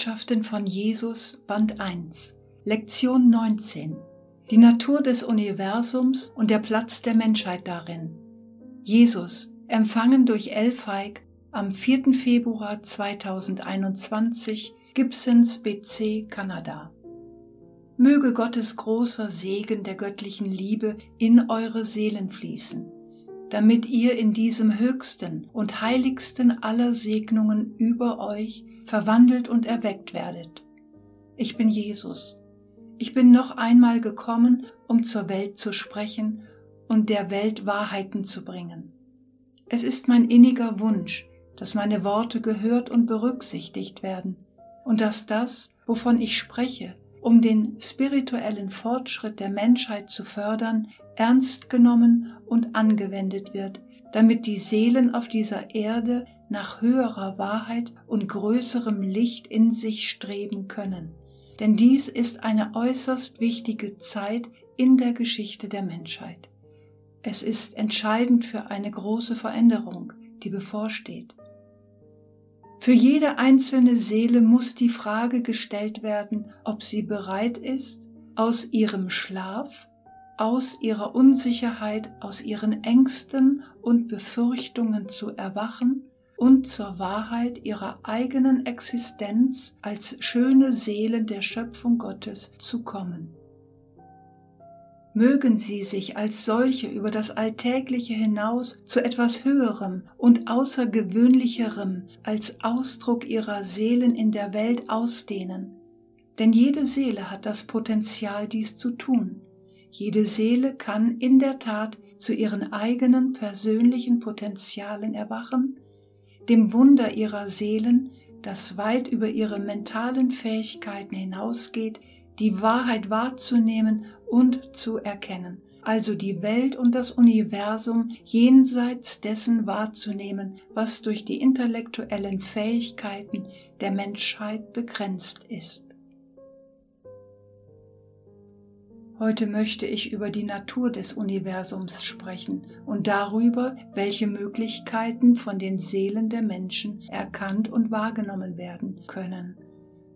Botschaften von Jesus Band 1 Lektion 19 Die Natur des Universums und der Platz der Menschheit darin. Jesus, empfangen durch Elfeig am 4. Februar 2021, Gibsons BC, Kanada. Möge Gottes großer Segen der göttlichen Liebe in eure Seelen fließen damit ihr in diesem höchsten und heiligsten aller Segnungen über euch verwandelt und erweckt werdet. Ich bin Jesus. Ich bin noch einmal gekommen, um zur Welt zu sprechen und der Welt Wahrheiten zu bringen. Es ist mein inniger Wunsch, dass meine Worte gehört und berücksichtigt werden und dass das, wovon ich spreche, um den spirituellen Fortschritt der Menschheit zu fördern, ernst genommen und angewendet wird, damit die Seelen auf dieser Erde nach höherer Wahrheit und größerem Licht in sich streben können. Denn dies ist eine äußerst wichtige Zeit in der Geschichte der Menschheit. Es ist entscheidend für eine große Veränderung, die bevorsteht. Für jede einzelne Seele muss die Frage gestellt werden, ob sie bereit ist, aus ihrem Schlaf aus ihrer Unsicherheit, aus ihren Ängsten und Befürchtungen zu erwachen und zur Wahrheit ihrer eigenen Existenz als schöne Seelen der Schöpfung Gottes zu kommen. Mögen sie sich als solche über das Alltägliche hinaus zu etwas Höherem und Außergewöhnlicherem als Ausdruck ihrer Seelen in der Welt ausdehnen, denn jede Seele hat das Potenzial, dies zu tun. Jede Seele kann in der Tat zu ihren eigenen persönlichen Potenzialen erwachen, dem Wunder ihrer Seelen, das weit über ihre mentalen Fähigkeiten hinausgeht, die Wahrheit wahrzunehmen und zu erkennen, also die Welt und das Universum jenseits dessen wahrzunehmen, was durch die intellektuellen Fähigkeiten der Menschheit begrenzt ist. Heute möchte ich über die Natur des Universums sprechen und darüber, welche Möglichkeiten von den Seelen der Menschen erkannt und wahrgenommen werden können.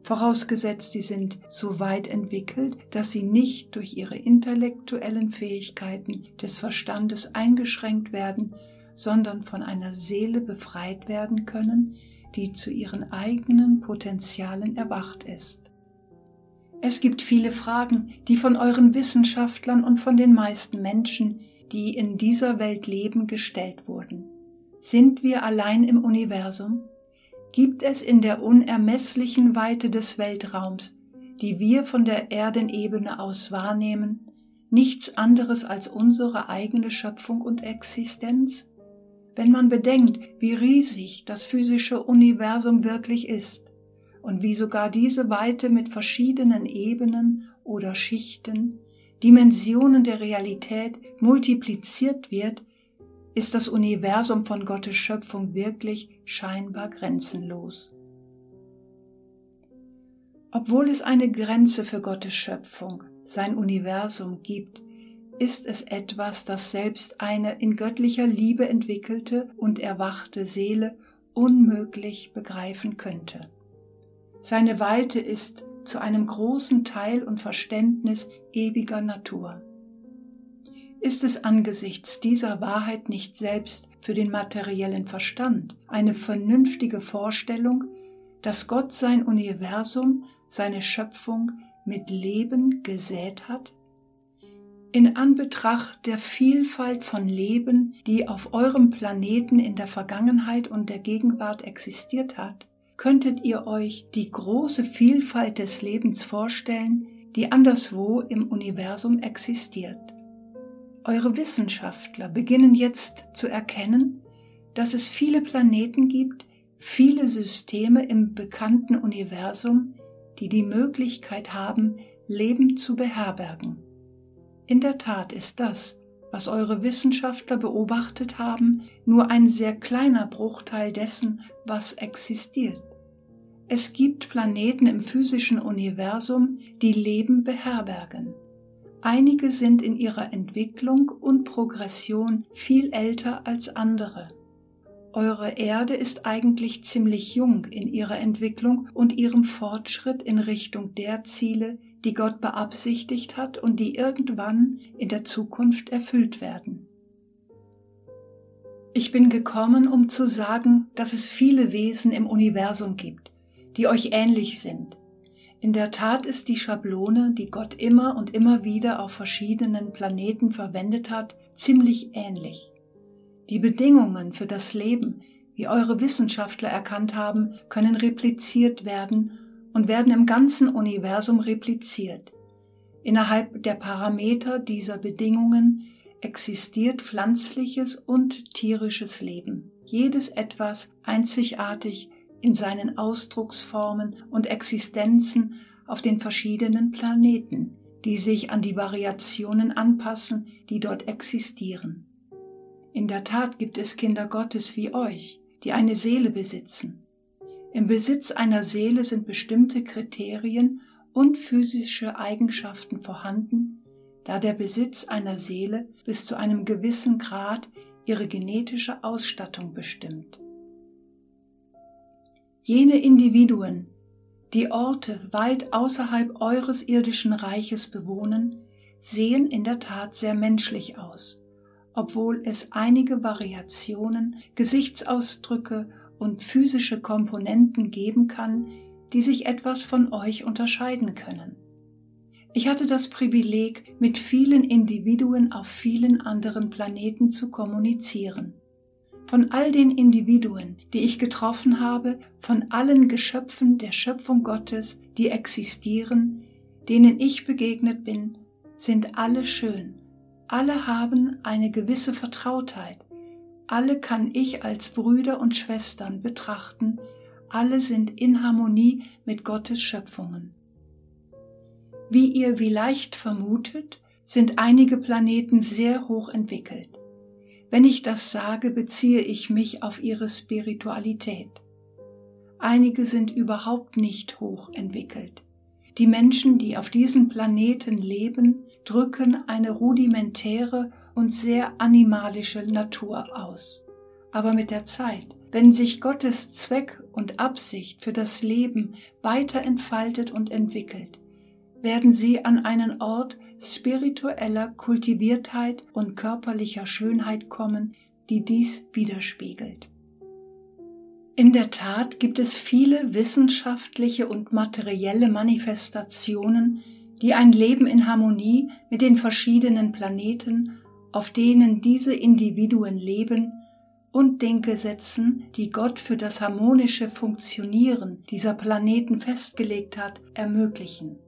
Vorausgesetzt, sie sind so weit entwickelt, dass sie nicht durch ihre intellektuellen Fähigkeiten des Verstandes eingeschränkt werden, sondern von einer Seele befreit werden können, die zu ihren eigenen Potenzialen erwacht ist. Es gibt viele Fragen, die von euren Wissenschaftlern und von den meisten Menschen, die in dieser Welt leben, gestellt wurden. Sind wir allein im Universum? Gibt es in der unermesslichen Weite des Weltraums, die wir von der Erdenebene aus wahrnehmen, nichts anderes als unsere eigene Schöpfung und Existenz? Wenn man bedenkt, wie riesig das physische Universum wirklich ist, und wie sogar diese Weite mit verschiedenen Ebenen oder Schichten, Dimensionen der Realität multipliziert wird, ist das Universum von Gottes Schöpfung wirklich scheinbar grenzenlos. Obwohl es eine Grenze für Gottes Schöpfung, sein Universum gibt, ist es etwas, das selbst eine in göttlicher Liebe entwickelte und erwachte Seele unmöglich begreifen könnte. Seine Weite ist zu einem großen Teil und Verständnis ewiger Natur. Ist es angesichts dieser Wahrheit nicht selbst für den materiellen Verstand eine vernünftige Vorstellung, dass Gott sein Universum, seine Schöpfung mit Leben gesät hat? In Anbetracht der Vielfalt von Leben, die auf eurem Planeten in der Vergangenheit und der Gegenwart existiert hat, könntet ihr euch die große Vielfalt des Lebens vorstellen, die anderswo im Universum existiert. Eure Wissenschaftler beginnen jetzt zu erkennen, dass es viele Planeten gibt, viele Systeme im bekannten Universum, die die Möglichkeit haben, Leben zu beherbergen. In der Tat ist das, was eure Wissenschaftler beobachtet haben, nur ein sehr kleiner Bruchteil dessen, was existiert. Es gibt Planeten im physischen Universum, die Leben beherbergen. Einige sind in ihrer Entwicklung und Progression viel älter als andere. Eure Erde ist eigentlich ziemlich jung in ihrer Entwicklung und ihrem Fortschritt in Richtung der Ziele, die Gott beabsichtigt hat und die irgendwann in der Zukunft erfüllt werden. Ich bin gekommen, um zu sagen, dass es viele Wesen im Universum gibt, die euch ähnlich sind. In der Tat ist die Schablone, die Gott immer und immer wieder auf verschiedenen Planeten verwendet hat, ziemlich ähnlich. Die Bedingungen für das Leben, wie eure Wissenschaftler erkannt haben, können repliziert werden und werden im ganzen Universum repliziert. Innerhalb der Parameter dieser Bedingungen existiert pflanzliches und tierisches Leben, jedes etwas einzigartig in seinen Ausdrucksformen und Existenzen auf den verschiedenen Planeten, die sich an die Variationen anpassen, die dort existieren. In der Tat gibt es Kinder Gottes wie euch, die eine Seele besitzen. Im Besitz einer Seele sind bestimmte Kriterien und physische Eigenschaften vorhanden, da der Besitz einer Seele bis zu einem gewissen Grad ihre genetische Ausstattung bestimmt. Jene Individuen, die Orte weit außerhalb eures irdischen Reiches bewohnen, sehen in der Tat sehr menschlich aus, obwohl es einige Variationen, Gesichtsausdrücke und physische Komponenten geben kann, die sich etwas von euch unterscheiden können. Ich hatte das Privileg, mit vielen Individuen auf vielen anderen Planeten zu kommunizieren. Von all den Individuen, die ich getroffen habe, von allen Geschöpfen der Schöpfung Gottes, die existieren, denen ich begegnet bin, sind alle schön, alle haben eine gewisse Vertrautheit, alle kann ich als Brüder und Schwestern betrachten, alle sind in Harmonie mit Gottes Schöpfungen. Wie ihr vielleicht vermutet, sind einige Planeten sehr hoch entwickelt. Wenn ich das sage, beziehe ich mich auf ihre Spiritualität. Einige sind überhaupt nicht hoch entwickelt. Die Menschen, die auf diesem Planeten leben, drücken eine rudimentäre und sehr animalische Natur aus. Aber mit der Zeit, wenn sich Gottes Zweck und Absicht für das Leben weiter entfaltet und entwickelt, werden sie an einen Ort spiritueller Kultiviertheit und körperlicher Schönheit kommen, die dies widerspiegelt. In der Tat gibt es viele wissenschaftliche und materielle Manifestationen, die ein Leben in Harmonie mit den verschiedenen Planeten, auf denen diese Individuen leben, und den Gesetzen, die Gott für das harmonische Funktionieren dieser Planeten festgelegt hat, ermöglichen.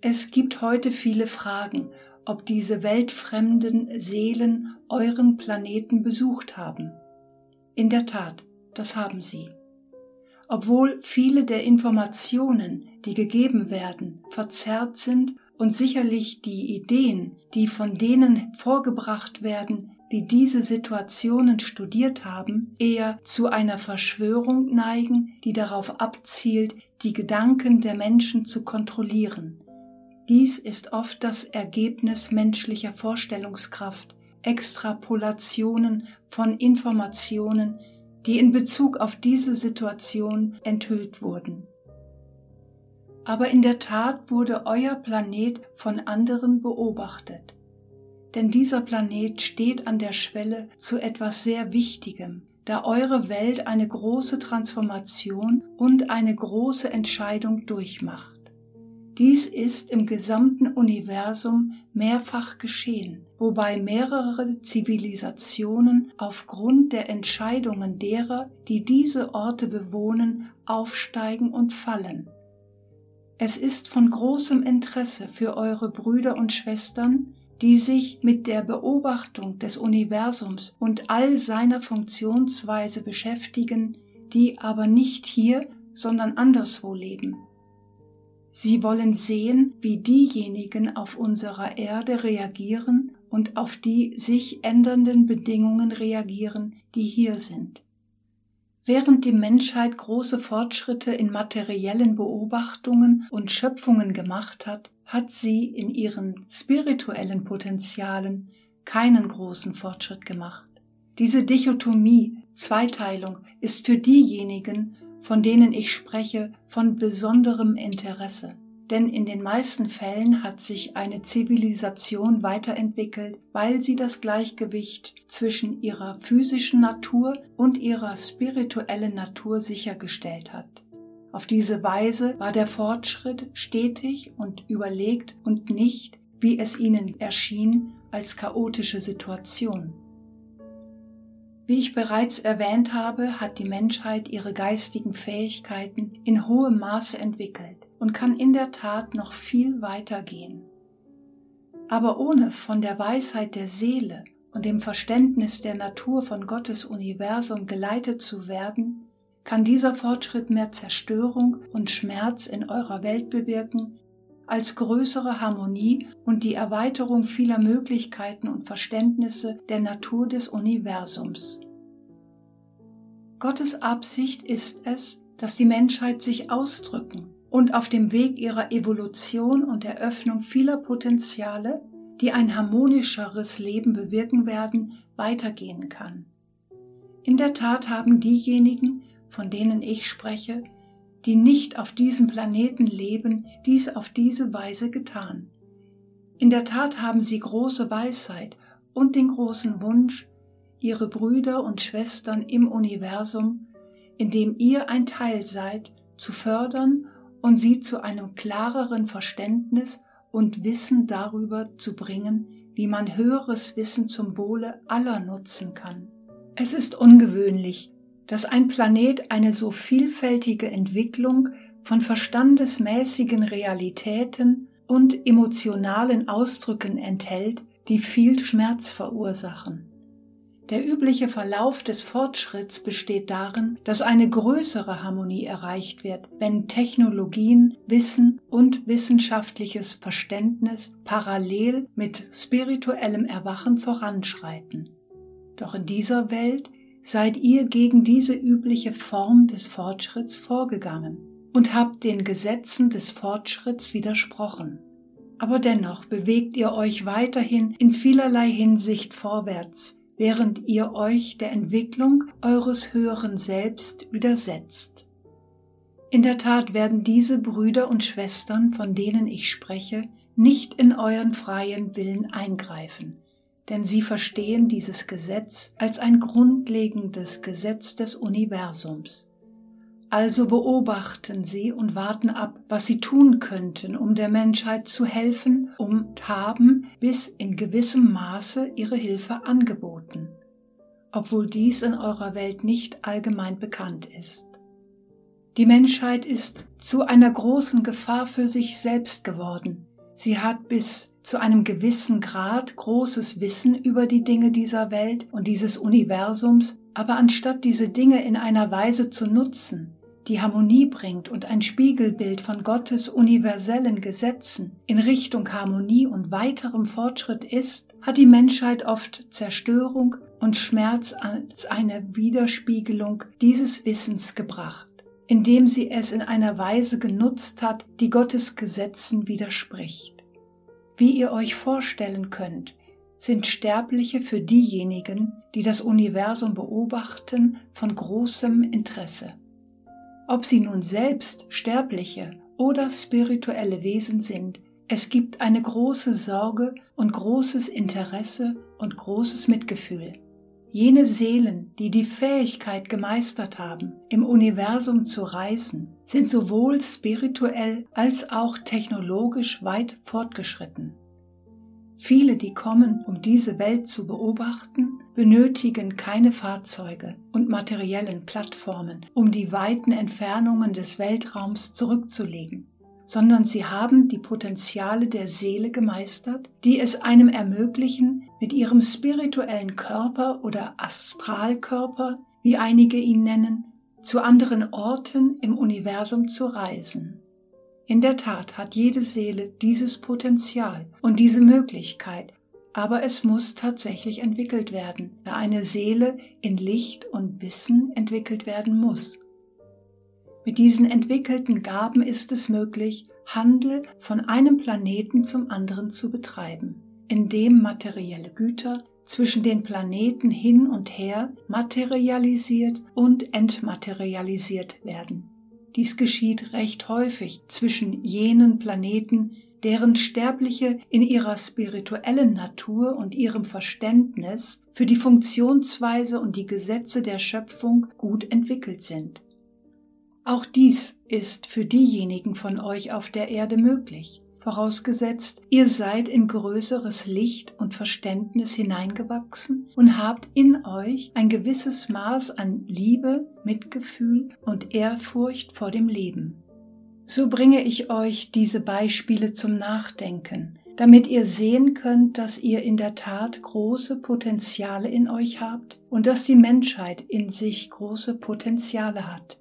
Es gibt heute viele Fragen, ob diese weltfremden Seelen euren Planeten besucht haben. In der Tat, das haben sie. Obwohl viele der Informationen, die gegeben werden, verzerrt sind und sicherlich die Ideen, die von denen vorgebracht werden, die diese Situationen studiert haben, eher zu einer Verschwörung neigen, die darauf abzielt, die Gedanken der Menschen zu kontrollieren, dies ist oft das Ergebnis menschlicher Vorstellungskraft, Extrapolationen von Informationen, die in Bezug auf diese Situation enthüllt wurden. Aber in der Tat wurde euer Planet von anderen beobachtet. Denn dieser Planet steht an der Schwelle zu etwas sehr Wichtigem, da eure Welt eine große Transformation und eine große Entscheidung durchmacht. Dies ist im gesamten Universum mehrfach geschehen, wobei mehrere Zivilisationen aufgrund der Entscheidungen derer, die diese Orte bewohnen, aufsteigen und fallen. Es ist von großem Interesse für eure Brüder und Schwestern, die sich mit der Beobachtung des Universums und all seiner Funktionsweise beschäftigen, die aber nicht hier, sondern anderswo leben. Sie wollen sehen, wie diejenigen auf unserer Erde reagieren und auf die sich ändernden Bedingungen reagieren, die hier sind. Während die Menschheit große Fortschritte in materiellen Beobachtungen und Schöpfungen gemacht hat, hat sie in ihren spirituellen Potenzialen keinen großen Fortschritt gemacht. Diese Dichotomie, Zweiteilung ist für diejenigen, von denen ich spreche, von besonderem Interesse. Denn in den meisten Fällen hat sich eine Zivilisation weiterentwickelt, weil sie das Gleichgewicht zwischen ihrer physischen Natur und ihrer spirituellen Natur sichergestellt hat. Auf diese Weise war der Fortschritt stetig und überlegt und nicht, wie es ihnen erschien, als chaotische Situation. Wie ich bereits erwähnt habe, hat die Menschheit ihre geistigen Fähigkeiten in hohem Maße entwickelt und kann in der Tat noch viel weiter gehen. Aber ohne von der Weisheit der Seele und dem Verständnis der Natur von Gottes Universum geleitet zu werden, kann dieser Fortschritt mehr Zerstörung und Schmerz in eurer Welt bewirken, als größere Harmonie und die Erweiterung vieler Möglichkeiten und Verständnisse der Natur des Universums. Gottes Absicht ist es, dass die Menschheit sich ausdrücken und auf dem Weg ihrer Evolution und Eröffnung vieler Potenziale, die ein harmonischeres Leben bewirken werden, weitergehen kann. In der Tat haben diejenigen, von denen ich spreche, die nicht auf diesem Planeten leben, dies auf diese Weise getan. In der Tat haben sie große Weisheit und den großen Wunsch, ihre Brüder und Schwestern im Universum, in dem ihr ein Teil seid, zu fördern und sie zu einem klareren Verständnis und Wissen darüber zu bringen, wie man höheres Wissen zum Wohle aller nutzen kann. Es ist ungewöhnlich, dass ein Planet eine so vielfältige Entwicklung von verstandesmäßigen Realitäten und emotionalen Ausdrücken enthält, die viel Schmerz verursachen. Der übliche Verlauf des Fortschritts besteht darin, dass eine größere Harmonie erreicht wird, wenn Technologien, Wissen und wissenschaftliches Verständnis parallel mit spirituellem Erwachen voranschreiten. Doch in dieser Welt seid ihr gegen diese übliche Form des Fortschritts vorgegangen und habt den Gesetzen des Fortschritts widersprochen. Aber dennoch bewegt ihr euch weiterhin in vielerlei Hinsicht vorwärts, während ihr euch der Entwicklung eures höheren Selbst widersetzt. In der Tat werden diese Brüder und Schwestern, von denen ich spreche, nicht in euren freien Willen eingreifen, denn sie verstehen dieses Gesetz als ein grundlegendes Gesetz des Universums. Also beobachten sie und warten ab, was sie tun könnten, um der Menschheit zu helfen und haben bis in gewissem Maße ihre Hilfe angeboten, obwohl dies in eurer Welt nicht allgemein bekannt ist. Die Menschheit ist zu einer großen Gefahr für sich selbst geworden. Sie hat bis zu einem gewissen Grad großes Wissen über die Dinge dieser Welt und dieses Universums, aber anstatt diese Dinge in einer Weise zu nutzen, die Harmonie bringt und ein Spiegelbild von Gottes universellen Gesetzen in Richtung Harmonie und weiterem Fortschritt ist, hat die Menschheit oft Zerstörung und Schmerz als eine Widerspiegelung dieses Wissens gebracht, indem sie es in einer Weise genutzt hat, die Gottes Gesetzen widerspricht. Wie ihr euch vorstellen könnt, sind Sterbliche für diejenigen, die das Universum beobachten, von großem Interesse. Ob sie nun selbst Sterbliche oder spirituelle Wesen sind, es gibt eine große Sorge und großes Interesse und großes Mitgefühl. Jene Seelen, die die Fähigkeit gemeistert haben, im Universum zu reisen, sind sowohl spirituell als auch technologisch weit fortgeschritten. Viele, die kommen, um diese Welt zu beobachten, benötigen keine Fahrzeuge und materiellen Plattformen, um die weiten Entfernungen des Weltraums zurückzulegen, sondern sie haben die Potenziale der Seele gemeistert, die es einem ermöglichen, mit ihrem spirituellen Körper oder Astralkörper, wie einige ihn nennen, zu anderen Orten im Universum zu reisen. In der Tat hat jede Seele dieses Potenzial und diese Möglichkeit, aber es muss tatsächlich entwickelt werden, da eine Seele in Licht und Wissen entwickelt werden muss. Mit diesen entwickelten Gaben ist es möglich, Handel von einem Planeten zum anderen zu betreiben, in dem materielle Güter, zwischen den Planeten hin und her materialisiert und entmaterialisiert werden. Dies geschieht recht häufig zwischen jenen Planeten, deren Sterbliche in ihrer spirituellen Natur und ihrem Verständnis für die Funktionsweise und die Gesetze der Schöpfung gut entwickelt sind. Auch dies ist für diejenigen von euch auf der Erde möglich, vorausgesetzt, ihr seid in größeres Licht und Verständnis hineingewachsen und habt in euch ein gewisses Maß an Liebe, Mitgefühl und Ehrfurcht vor dem Leben. So bringe ich euch diese Beispiele zum Nachdenken, damit ihr sehen könnt, dass ihr in der Tat große Potenziale in euch habt und dass die Menschheit in sich große Potenziale hat.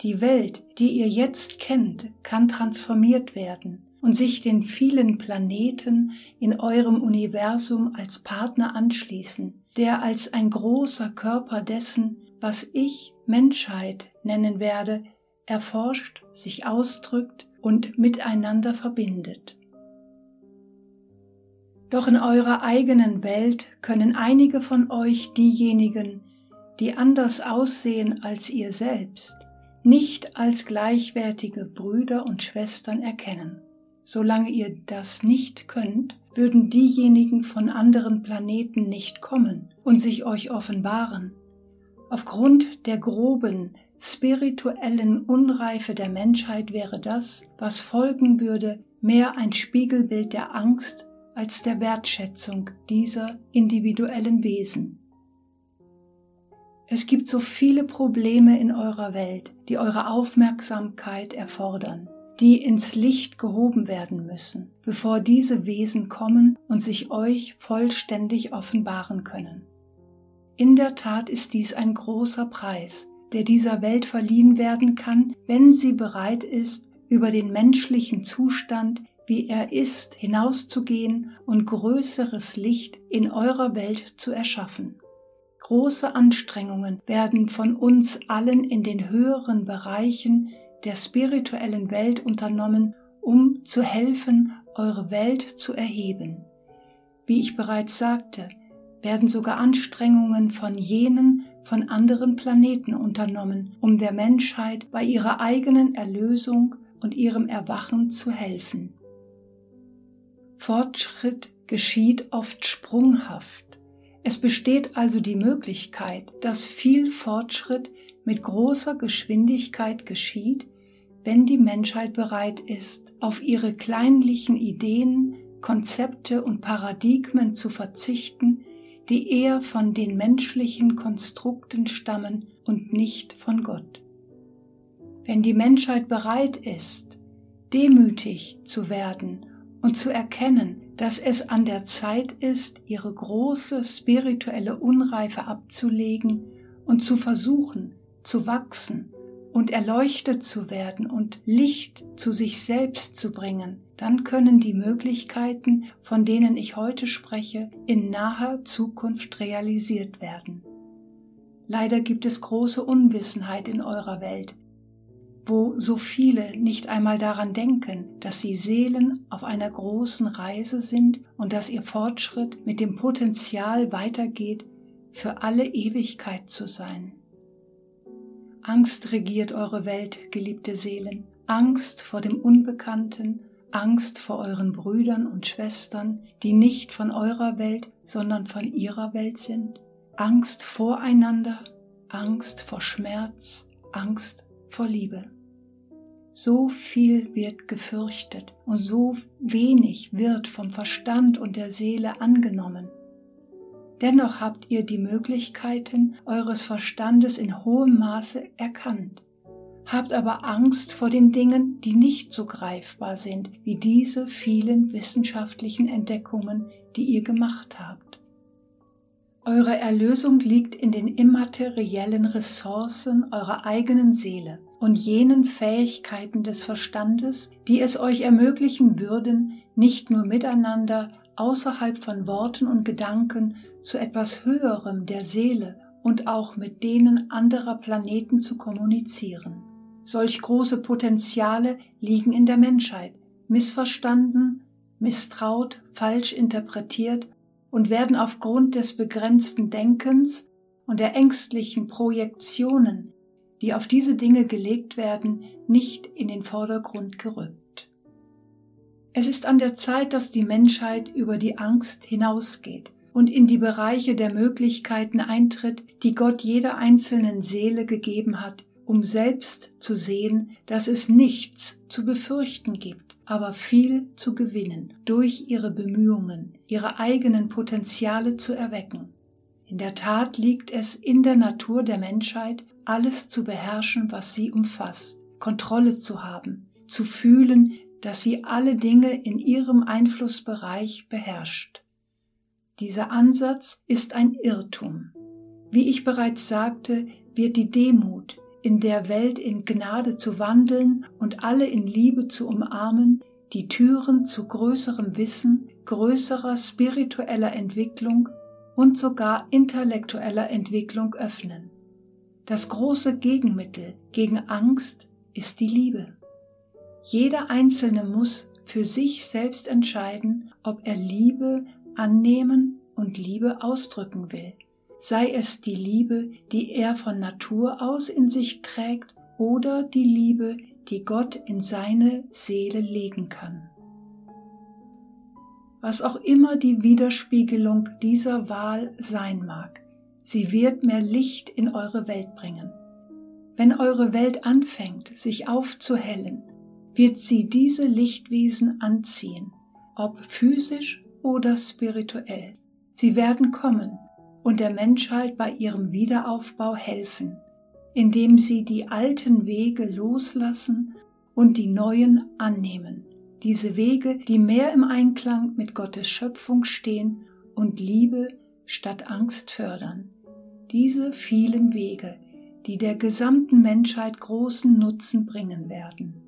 Die Welt, die ihr jetzt kennt, kann transformiert werden und sich den vielen Planeten in eurem Universum als Partner anschließen, der als ein großer Körper dessen, was ich Menschheit nennen werde, erforscht, sich ausdrückt und miteinander verbindet. Doch in eurer eigenen Welt können einige von euch diejenigen, die anders aussehen als ihr selbst, nicht als gleichwertige Brüder und Schwestern erkennen. Solange ihr das nicht könnt, würden diejenigen von anderen Planeten nicht kommen und sich euch offenbaren. Aufgrund der groben, spirituellen Unreife der Menschheit wäre das, was folgen würde, mehr ein Spiegelbild der Angst als der Wertschätzung dieser individuellen Wesen. Es gibt so viele Probleme in eurer Welt, die eure Aufmerksamkeit erfordern die ins Licht gehoben werden müssen, bevor diese Wesen kommen und sich euch vollständig offenbaren können. In der Tat ist dies ein großer Preis, der dieser Welt verliehen werden kann, wenn sie bereit ist, über den menschlichen Zustand, wie er ist, hinauszugehen und größeres Licht in eurer Welt zu erschaffen. Große Anstrengungen werden von uns allen in den höheren Bereichen der spirituellen Welt unternommen, um zu helfen, eure Welt zu erheben. Wie ich bereits sagte, werden sogar Anstrengungen von jenen von anderen Planeten unternommen, um der Menschheit bei ihrer eigenen Erlösung und ihrem Erwachen zu helfen. Fortschritt geschieht oft sprunghaft. Es besteht also die Möglichkeit, dass viel Fortschritt mit großer Geschwindigkeit geschieht, wenn die Menschheit bereit ist, auf ihre kleinlichen Ideen, Konzepte und Paradigmen zu verzichten, die eher von den menschlichen Konstrukten stammen und nicht von Gott. Wenn die Menschheit bereit ist, demütig zu werden und zu erkennen, dass es an der Zeit ist, ihre große spirituelle Unreife abzulegen und zu versuchen, zu wachsen und erleuchtet zu werden und Licht zu sich selbst zu bringen, dann können die Möglichkeiten, von denen ich heute spreche, in naher Zukunft realisiert werden. Leider gibt es große Unwissenheit in eurer Welt, wo so viele nicht einmal daran denken, dass sie Seelen auf einer großen Reise sind und dass ihr Fortschritt mit dem Potenzial weitergeht, für alle Ewigkeit zu sein. Angst regiert eure Welt, geliebte Seelen. Angst vor dem Unbekannten, Angst vor euren Brüdern und Schwestern, die nicht von eurer Welt, sondern von ihrer Welt sind. Angst voreinander, Angst vor Schmerz, Angst vor Liebe. So viel wird gefürchtet und so wenig wird vom Verstand und der Seele angenommen. Dennoch habt ihr die Möglichkeiten eures Verstandes in hohem Maße erkannt, habt aber Angst vor den Dingen, die nicht so greifbar sind wie diese vielen wissenschaftlichen Entdeckungen, die ihr gemacht habt. Eure Erlösung liegt in den immateriellen Ressourcen eurer eigenen Seele und jenen Fähigkeiten des Verstandes, die es euch ermöglichen würden, nicht nur miteinander außerhalb von Worten und Gedanken zu etwas Höherem der Seele und auch mit denen anderer Planeten zu kommunizieren. Solch große Potenziale liegen in der Menschheit, missverstanden, misstraut, falsch interpretiert und werden aufgrund des begrenzten Denkens und der ängstlichen Projektionen, die auf diese Dinge gelegt werden, nicht in den Vordergrund gerückt. Es ist an der Zeit, dass die Menschheit über die Angst hinausgeht und in die Bereiche der Möglichkeiten eintritt, die Gott jeder einzelnen Seele gegeben hat, um selbst zu sehen, dass es nichts zu befürchten gibt, aber viel zu gewinnen durch ihre Bemühungen, ihre eigenen Potenziale zu erwecken. In der Tat liegt es in der Natur der Menschheit, alles zu beherrschen, was sie umfasst, Kontrolle zu haben, zu fühlen, dass sie alle Dinge in ihrem Einflussbereich beherrscht. Dieser Ansatz ist ein Irrtum. Wie ich bereits sagte, wird die Demut, in der Welt in Gnade zu wandeln und alle in Liebe zu umarmen, die Türen zu größerem Wissen, größerer spiritueller Entwicklung und sogar intellektueller Entwicklung öffnen. Das große Gegenmittel gegen Angst ist die Liebe. Jeder Einzelne muss für sich selbst entscheiden, ob er Liebe annehmen und Liebe ausdrücken will, sei es die Liebe, die er von Natur aus in sich trägt, oder die Liebe, die Gott in seine Seele legen kann. Was auch immer die Widerspiegelung dieser Wahl sein mag, sie wird mehr Licht in eure Welt bringen. Wenn eure Welt anfängt, sich aufzuhellen, wird sie diese Lichtwesen anziehen, ob physisch oder spirituell. Sie werden kommen und der Menschheit bei ihrem Wiederaufbau helfen, indem sie die alten Wege loslassen und die neuen annehmen. Diese Wege, die mehr im Einklang mit Gottes Schöpfung stehen und Liebe statt Angst fördern. Diese vielen Wege, die der gesamten Menschheit großen Nutzen bringen werden.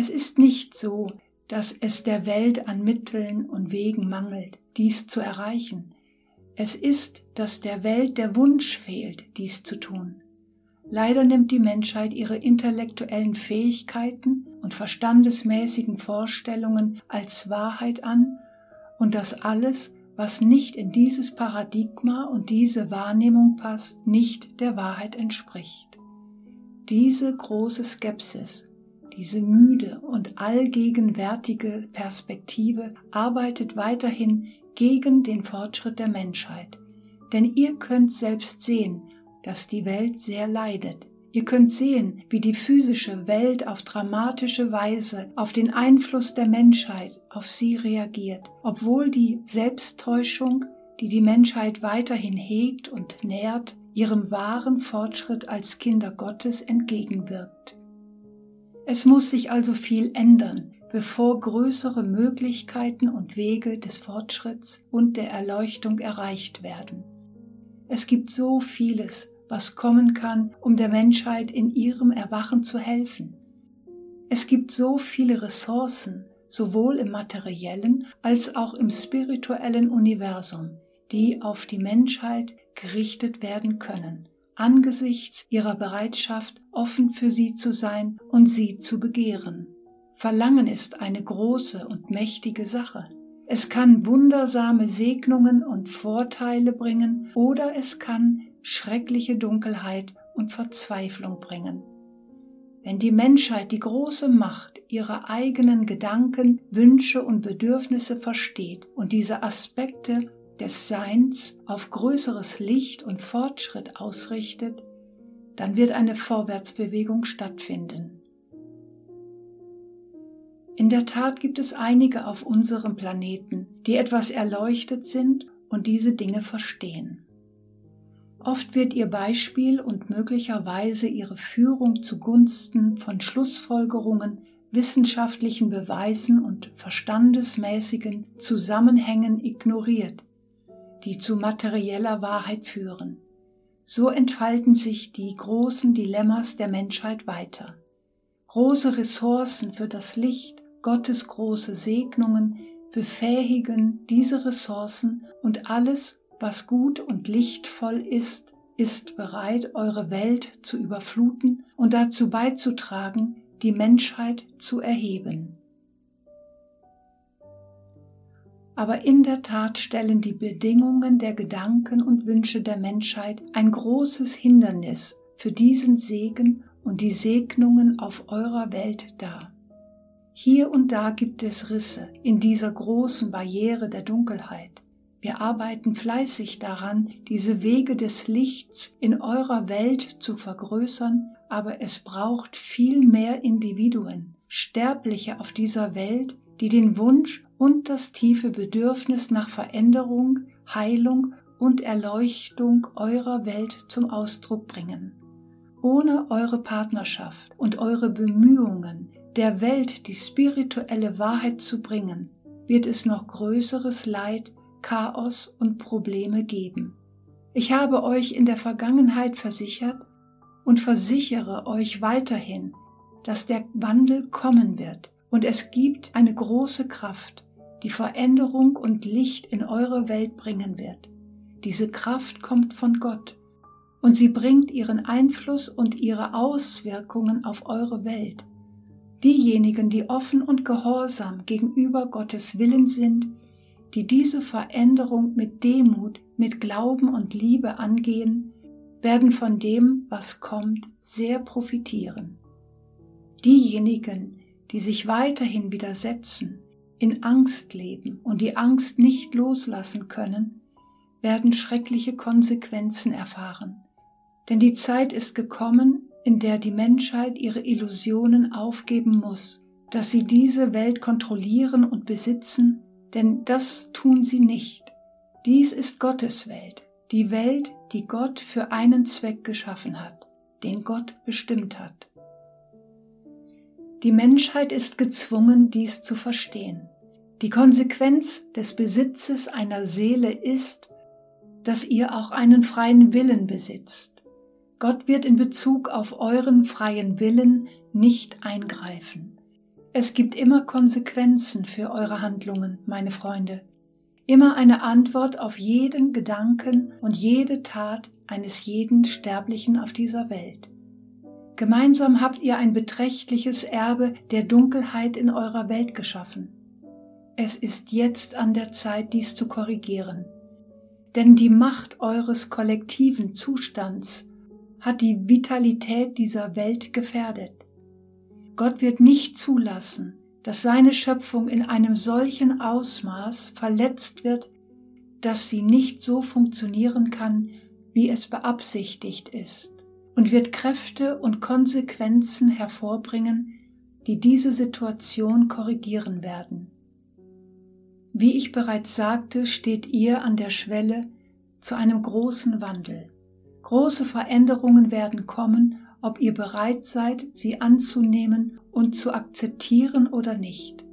Es ist nicht so, dass es der Welt an Mitteln und Wegen mangelt, dies zu erreichen. Es ist, dass der Welt der Wunsch fehlt, dies zu tun. Leider nimmt die Menschheit ihre intellektuellen Fähigkeiten und verstandesmäßigen Vorstellungen als Wahrheit an und dass alles, was nicht in dieses Paradigma und diese Wahrnehmung passt, nicht der Wahrheit entspricht. Diese große Skepsis diese müde und allgegenwärtige Perspektive arbeitet weiterhin gegen den Fortschritt der Menschheit. Denn ihr könnt selbst sehen, dass die Welt sehr leidet. Ihr könnt sehen, wie die physische Welt auf dramatische Weise auf den Einfluss der Menschheit auf sie reagiert, obwohl die Selbsttäuschung, die die Menschheit weiterhin hegt und nährt, ihrem wahren Fortschritt als Kinder Gottes entgegenwirkt. Es muss sich also viel ändern, bevor größere Möglichkeiten und Wege des Fortschritts und der Erleuchtung erreicht werden. Es gibt so vieles, was kommen kann, um der Menschheit in ihrem Erwachen zu helfen. Es gibt so viele Ressourcen, sowohl im materiellen als auch im spirituellen Universum, die auf die Menschheit gerichtet werden können angesichts ihrer Bereitschaft, offen für sie zu sein und sie zu begehren. Verlangen ist eine große und mächtige Sache. Es kann wundersame Segnungen und Vorteile bringen oder es kann schreckliche Dunkelheit und Verzweiflung bringen. Wenn die Menschheit die große Macht ihrer eigenen Gedanken, Wünsche und Bedürfnisse versteht und diese Aspekte des Seins auf größeres Licht und Fortschritt ausrichtet, dann wird eine Vorwärtsbewegung stattfinden. In der Tat gibt es einige auf unserem Planeten, die etwas erleuchtet sind und diese Dinge verstehen. Oft wird ihr Beispiel und möglicherweise ihre Führung zugunsten von Schlussfolgerungen, wissenschaftlichen Beweisen und verstandesmäßigen Zusammenhängen ignoriert, die zu materieller Wahrheit führen. So entfalten sich die großen Dilemmas der Menschheit weiter. Große Ressourcen für das Licht, Gottes große Segnungen befähigen diese Ressourcen und alles, was gut und lichtvoll ist, ist bereit, eure Welt zu überfluten und dazu beizutragen, die Menschheit zu erheben. Aber in der Tat stellen die Bedingungen der Gedanken und Wünsche der Menschheit ein großes Hindernis für diesen Segen und die Segnungen auf eurer Welt dar. Hier und da gibt es Risse in dieser großen Barriere der Dunkelheit. Wir arbeiten fleißig daran, diese Wege des Lichts in eurer Welt zu vergrößern, aber es braucht viel mehr Individuen, Sterbliche auf dieser Welt, die den Wunsch und das tiefe Bedürfnis nach Veränderung, Heilung und Erleuchtung eurer Welt zum Ausdruck bringen. Ohne eure Partnerschaft und eure Bemühungen, der Welt die spirituelle Wahrheit zu bringen, wird es noch größeres Leid Chaos und Probleme geben. Ich habe euch in der Vergangenheit versichert und versichere euch weiterhin, dass der Wandel kommen wird und es gibt eine große Kraft, die Veränderung und Licht in eure Welt bringen wird. Diese Kraft kommt von Gott und sie bringt ihren Einfluss und ihre Auswirkungen auf eure Welt. Diejenigen, die offen und gehorsam gegenüber Gottes Willen sind, die diese Veränderung mit Demut, mit Glauben und Liebe angehen, werden von dem, was kommt, sehr profitieren. Diejenigen, die sich weiterhin widersetzen, in Angst leben und die Angst nicht loslassen können, werden schreckliche Konsequenzen erfahren. Denn die Zeit ist gekommen, in der die Menschheit ihre Illusionen aufgeben muss, dass sie diese Welt kontrollieren und besitzen denn das tun sie nicht. Dies ist Gottes Welt, die Welt, die Gott für einen Zweck geschaffen hat, den Gott bestimmt hat. Die Menschheit ist gezwungen, dies zu verstehen. Die Konsequenz des Besitzes einer Seele ist, dass ihr auch einen freien Willen besitzt. Gott wird in Bezug auf euren freien Willen nicht eingreifen. Es gibt immer Konsequenzen für eure Handlungen, meine Freunde. Immer eine Antwort auf jeden Gedanken und jede Tat eines jeden Sterblichen auf dieser Welt. Gemeinsam habt ihr ein beträchtliches Erbe der Dunkelheit in eurer Welt geschaffen. Es ist jetzt an der Zeit, dies zu korrigieren. Denn die Macht eures kollektiven Zustands hat die Vitalität dieser Welt gefährdet. Gott wird nicht zulassen, dass seine Schöpfung in einem solchen Ausmaß verletzt wird, dass sie nicht so funktionieren kann, wie es beabsichtigt ist, und wird Kräfte und Konsequenzen hervorbringen, die diese Situation korrigieren werden. Wie ich bereits sagte, steht ihr an der Schwelle zu einem großen Wandel. Große Veränderungen werden kommen ob ihr bereit seid, sie anzunehmen und zu akzeptieren oder nicht.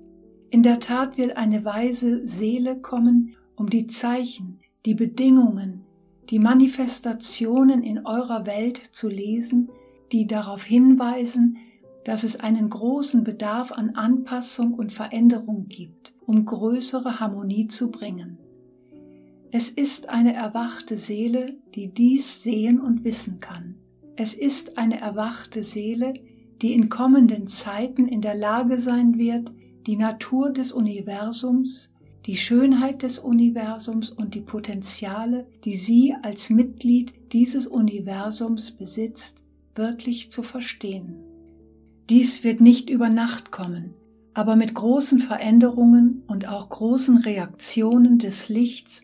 In der Tat wird eine weise Seele kommen, um die Zeichen, die Bedingungen, die Manifestationen in eurer Welt zu lesen, die darauf hinweisen, dass es einen großen Bedarf an Anpassung und Veränderung gibt, um größere Harmonie zu bringen. Es ist eine erwachte Seele, die dies sehen und wissen kann. Es ist eine erwachte Seele, die in kommenden Zeiten in der Lage sein wird, die Natur des Universums, die Schönheit des Universums und die Potenziale, die sie als Mitglied dieses Universums besitzt, wirklich zu verstehen. Dies wird nicht über Nacht kommen, aber mit großen Veränderungen und auch großen Reaktionen des Lichts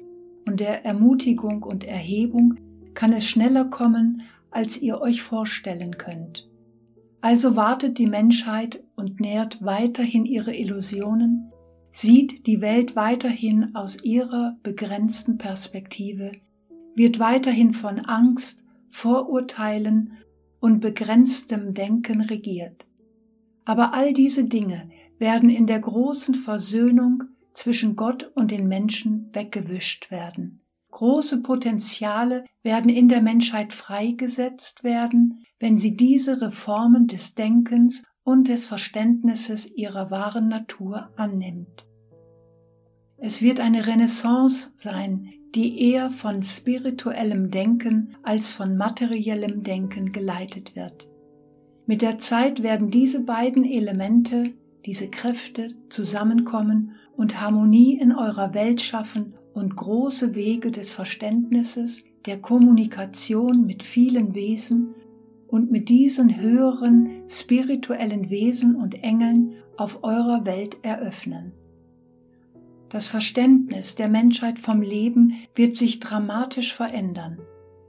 und der Ermutigung und Erhebung kann es schneller kommen, als ihr euch vorstellen könnt. Also wartet die Menschheit und nährt weiterhin ihre Illusionen, sieht die Welt weiterhin aus ihrer begrenzten Perspektive, wird weiterhin von Angst, Vorurteilen und begrenztem Denken regiert. Aber all diese Dinge werden in der großen Versöhnung zwischen Gott und den Menschen weggewischt werden. Große Potenziale werden in der Menschheit freigesetzt werden, wenn sie diese Reformen des Denkens und des Verständnisses ihrer wahren Natur annimmt. Es wird eine Renaissance sein, die eher von spirituellem Denken als von materiellem Denken geleitet wird. Mit der Zeit werden diese beiden Elemente, diese Kräfte zusammenkommen und Harmonie in eurer Welt schaffen und große Wege des Verständnisses, der Kommunikation mit vielen Wesen und mit diesen höheren spirituellen Wesen und Engeln auf eurer Welt eröffnen. Das Verständnis der Menschheit vom Leben wird sich dramatisch verändern.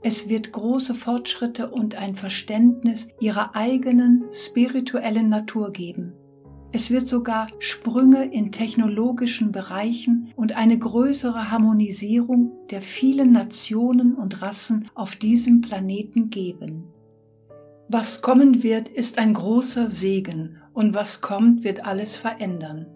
Es wird große Fortschritte und ein Verständnis ihrer eigenen spirituellen Natur geben. Es wird sogar Sprünge in technologischen Bereichen und eine größere Harmonisierung der vielen Nationen und Rassen auf diesem Planeten geben. Was kommen wird, ist ein großer Segen und was kommt, wird alles verändern.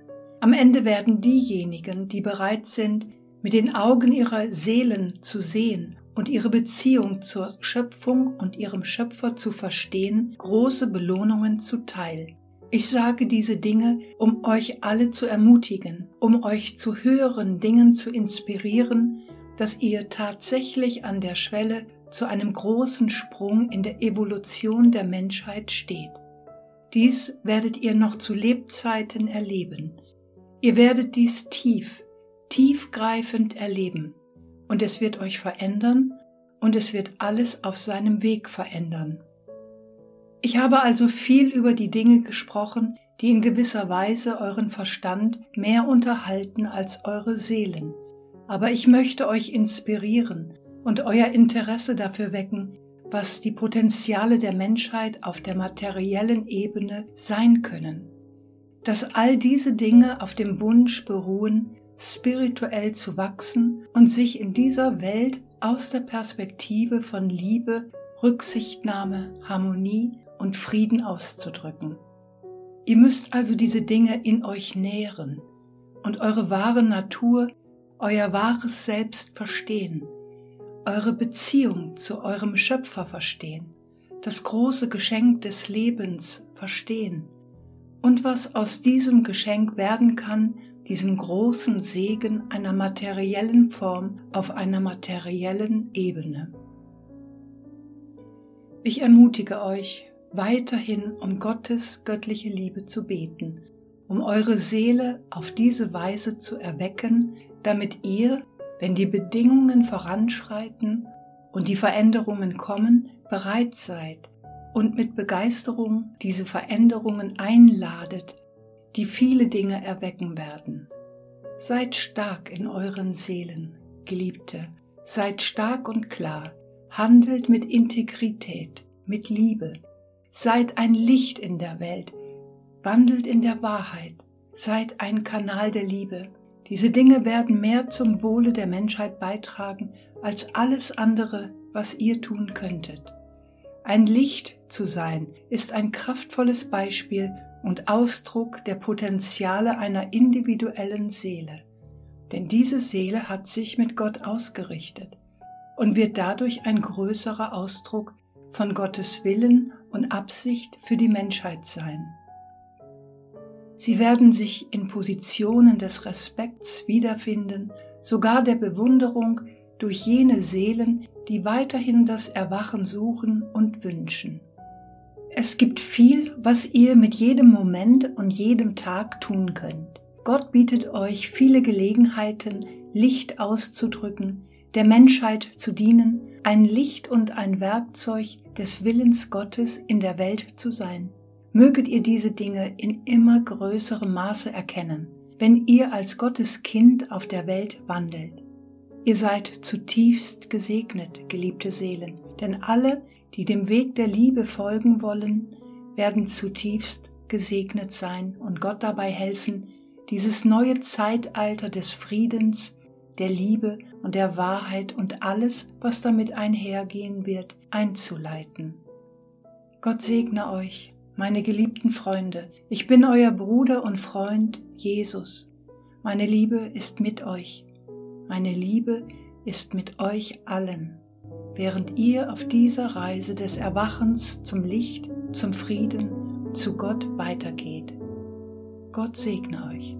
Am Ende werden diejenigen, die bereit sind, mit den Augen ihrer Seelen zu sehen und ihre Beziehung zur Schöpfung und ihrem Schöpfer zu verstehen, große Belohnungen zuteil. Ich sage diese Dinge, um euch alle zu ermutigen, um euch zu höheren Dingen zu inspirieren, dass ihr tatsächlich an der Schwelle zu einem großen Sprung in der Evolution der Menschheit steht. Dies werdet ihr noch zu Lebzeiten erleben. Ihr werdet dies tief, tiefgreifend erleben, und es wird euch verändern, und es wird alles auf seinem Weg verändern. Ich habe also viel über die Dinge gesprochen, die in gewisser Weise euren Verstand mehr unterhalten als eure Seelen. Aber ich möchte euch inspirieren und euer Interesse dafür wecken, was die Potenziale der Menschheit auf der materiellen Ebene sein können. Dass all diese Dinge auf dem Wunsch beruhen, spirituell zu wachsen und sich in dieser Welt aus der Perspektive von Liebe, Rücksichtnahme, Harmonie und Frieden auszudrücken. Ihr müsst also diese Dinge in euch nähren und eure wahre Natur, euer wahres Selbst verstehen, eure Beziehung zu eurem Schöpfer verstehen, das große Geschenk des Lebens verstehen und was aus diesem Geschenk werden kann, diesem großen Segen einer materiellen Form auf einer materiellen Ebene. Ich ermutige euch, weiterhin um Gottes göttliche Liebe zu beten, um eure Seele auf diese Weise zu erwecken, damit ihr, wenn die Bedingungen voranschreiten und die Veränderungen kommen, bereit seid und mit Begeisterung diese Veränderungen einladet, die viele Dinge erwecken werden. Seid stark in euren Seelen, Geliebte, seid stark und klar, handelt mit Integrität, mit Liebe, Seid ein Licht in der Welt, wandelt in der Wahrheit, seid ein Kanal der Liebe. Diese Dinge werden mehr zum Wohle der Menschheit beitragen als alles andere, was ihr tun könntet. Ein Licht zu sein ist ein kraftvolles Beispiel und Ausdruck der Potenziale einer individuellen Seele. Denn diese Seele hat sich mit Gott ausgerichtet und wird dadurch ein größerer Ausdruck von Gottes Willen und Absicht für die Menschheit sein. Sie werden sich in Positionen des Respekts wiederfinden, sogar der Bewunderung durch jene Seelen, die weiterhin das Erwachen suchen und wünschen. Es gibt viel, was ihr mit jedem Moment und jedem Tag tun könnt. Gott bietet euch viele Gelegenheiten, Licht auszudrücken, der Menschheit zu dienen, ein Licht und ein Werkzeug des Willens Gottes in der Welt zu sein. Möget ihr diese Dinge in immer größerem Maße erkennen, wenn ihr als Gottes Kind auf der Welt wandelt. Ihr seid zutiefst gesegnet, geliebte Seelen, denn alle, die dem Weg der Liebe folgen wollen, werden zutiefst gesegnet sein und Gott dabei helfen, dieses neue Zeitalter des Friedens, der Liebe und der Wahrheit und alles, was damit einhergehen wird, einzuleiten. Gott segne euch, meine geliebten Freunde. Ich bin euer Bruder und Freund Jesus. Meine Liebe ist mit euch. Meine Liebe ist mit euch allen, während ihr auf dieser Reise des Erwachens zum Licht, zum Frieden, zu Gott weitergeht. Gott segne euch.